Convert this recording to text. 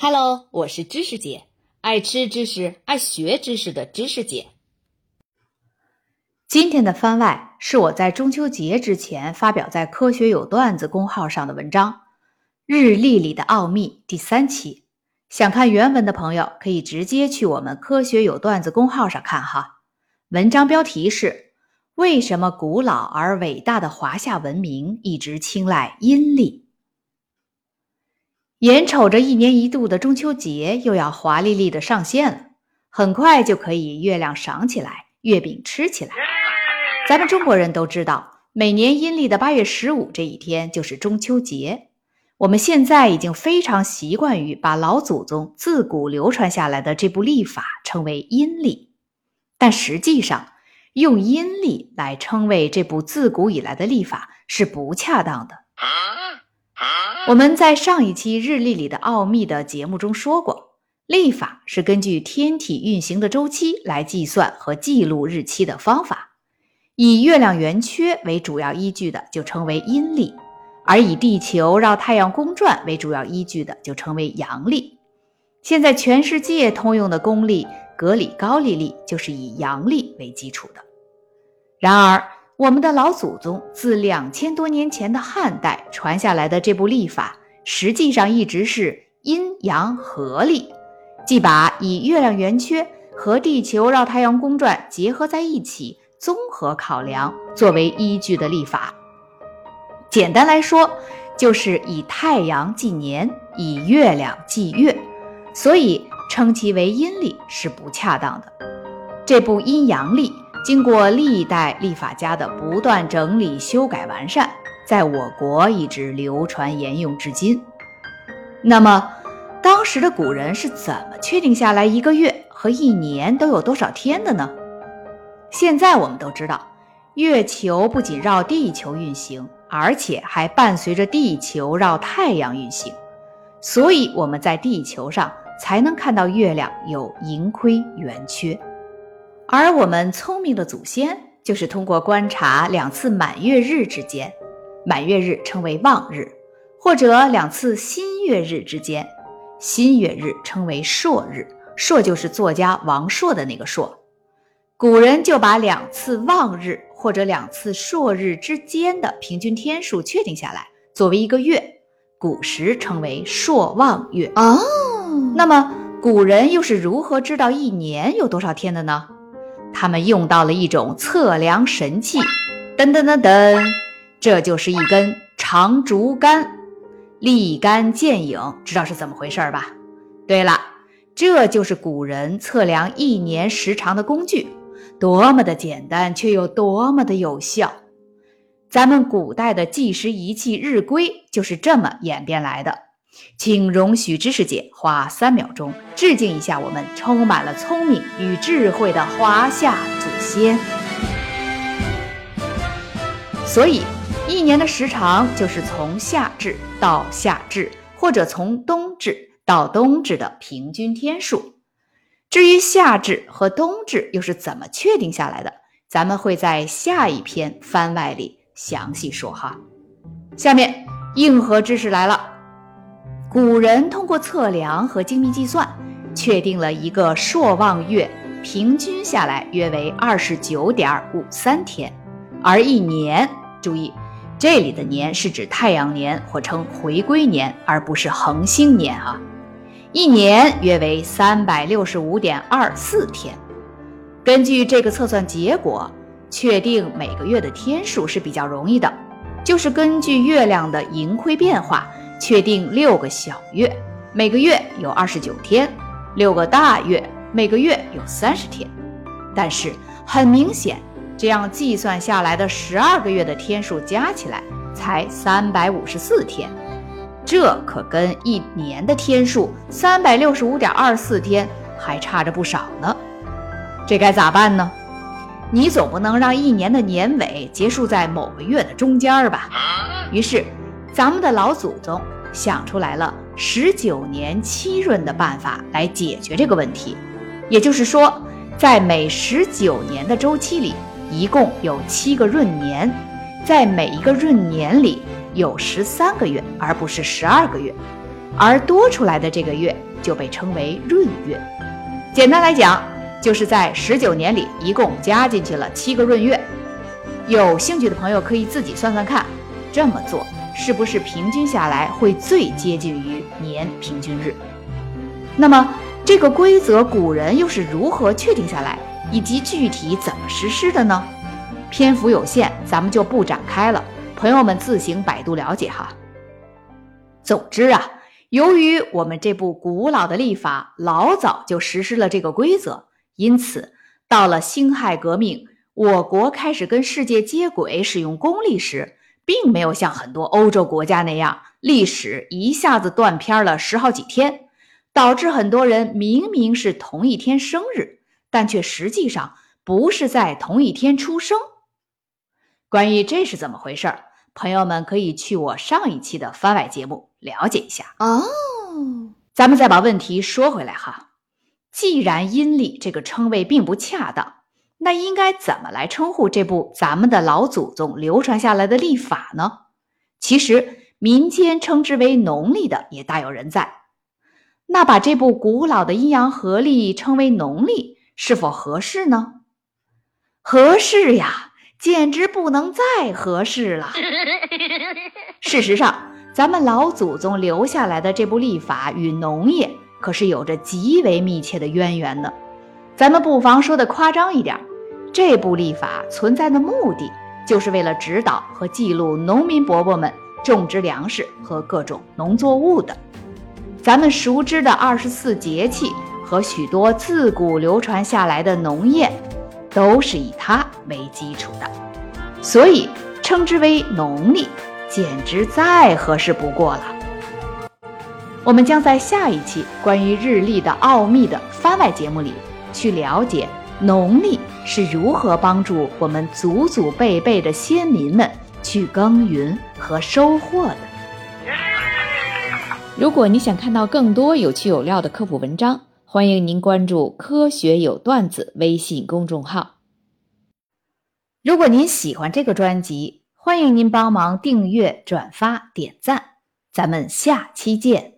Hello，我是知识姐，爱吃知识、爱学知识的知识姐。今天的番外是我在中秋节之前发表在“科学有段子”公号上的文章《日历里的奥秘》第三期。想看原文的朋友可以直接去我们“科学有段子”公号上看哈。文章标题是：为什么古老而伟大的华夏文明一直青睐阴历？眼瞅着一年一度的中秋节又要华丽丽的上线了，很快就可以月亮赏起来，月饼吃起来。咱们中国人都知道，每年阴历的八月十五这一天就是中秋节。我们现在已经非常习惯于把老祖宗自古流传下来的这部历法称为阴历，但实际上，用阴历来称谓这部自古以来的历法是不恰当的。我们在上一期《日历里的奥秘》的节目中说过，历法是根据天体运行的周期来计算和记录日期的方法。以月亮圆缺为主要依据的就称为阴历，而以地球绕太阳公转为主要依据的就称为阳历。现在全世界通用的公历格里高利历就是以阳历为基础的。然而，我们的老祖宗自两千多年前的汉代传下来的这部历法，实际上一直是阴阳合历，即把以月亮圆缺和地球绕太阳公转结合在一起，综合考量作为依据的历法。简单来说，就是以太阳纪年，以月亮纪月，所以称其为阴历是不恰当的。这部阴阳历。经过历代历法家的不断整理、修改、完善，在我国一直流传沿用至今。那么，当时的古人是怎么确定下来一个月和一年都有多少天的呢？现在我们都知道，月球不仅绕地球运行，而且还伴随着地球绕太阳运行，所以我们在地球上才能看到月亮有盈亏圆缺。而我们聪明的祖先，就是通过观察两次满月日之间，满月日称为望日，或者两次新月日之间，新月日称为朔日。朔就是作家王朔的那个朔。古人就把两次望日或者两次朔日之间的平均天数确定下来，作为一个月，古时称为朔望月。哦，那么古人又是如何知道一年有多少天的呢？他们用到了一种测量神器，噔噔噔噔，这就是一根长竹竿，立竿见影，知道是怎么回事吧？对了，这就是古人测量一年时长的工具，多么的简单，却又多么的有效。咱们古代的计时仪器日晷就是这么演变来的。请容许知识姐花三秒钟致敬一下我们充满了聪明与智慧的华夏祖先。所以，一年的时长就是从夏至到夏至，或者从冬至到冬至的平均天数。至于夏至和冬至又是怎么确定下来的，咱们会在下一篇番外里详细说哈。下面硬核知识来了。古人通过测量和精密计算，确定了一个朔望月平均下来约为二十九点五三天，而一年，注意，这里的年是指太阳年或称回归年，而不是恒星年啊。一年约为三百六十五点二四天。根据这个测算结果，确定每个月的天数是比较容易的，就是根据月亮的盈亏变化。确定六个小月，每个月有二十九天；六个大月，每个月有三十天。但是很明显，这样计算下来的十二个月的天数加起来才三百五十四天，这可跟一年的天数三百六十五点二四天还差着不少呢。这该咋办呢？你总不能让一年的年尾结束在某个月的中间吧？于是。咱们的老祖宗想出来了十九年七闰的办法来解决这个问题，也就是说，在每十九年的周期里，一共有七个闰年，在每一个闰年里有十三个月，而不是十二个月。而多出来的这个月就被称为闰月。简单来讲，就是在十九年里一共加进去了七个闰月。有兴趣的朋友可以自己算算看，这么做是不是平均下来会最接近于年平均日？那么这个规则古人又是如何确定下来，以及具体怎么实施的呢？篇幅有限，咱们就不展开了，朋友们自行百度了解哈。总之啊，由于我们这部古老的历法老早就实施了这个规则，因此到了辛亥革命，我国开始跟世界接轨使用公历时，并没有像很多欧洲国家那样，历史一下子断片了十好几天，导致很多人明明是同一天生日，但却实际上不是在同一天出生。关于这是怎么回事儿？朋友们可以去我上一期的番外节目了解一下哦。咱们再把问题说回来哈，既然阴历这个称谓并不恰当，那应该怎么来称呼这部咱们的老祖宗流传下来的历法呢？其实民间称之为农历的也大有人在。那把这部古老的阴阳合历称为农历，是否合适呢？合适呀。简直不能再合适了。事实上，咱们老祖宗留下来的这部历法与农业可是有着极为密切的渊源的。咱们不妨说的夸张一点，这部历法存在的目的，就是为了指导和记录农民伯伯们种植粮食和各种农作物的。咱们熟知的二十四节气和许多自古流传下来的农业。都是以它为基础的，所以称之为农历，简直再合适不过了。我们将在下一期关于日历的奥秘的番外节目里，去了解农历是如何帮助我们祖祖辈辈的先民们去耕耘和收获的。如果你想看到更多有趣有料的科普文章，欢迎您关注“科学有段子”微信公众号。如果您喜欢这个专辑，欢迎您帮忙订阅、转发、点赞。咱们下期见。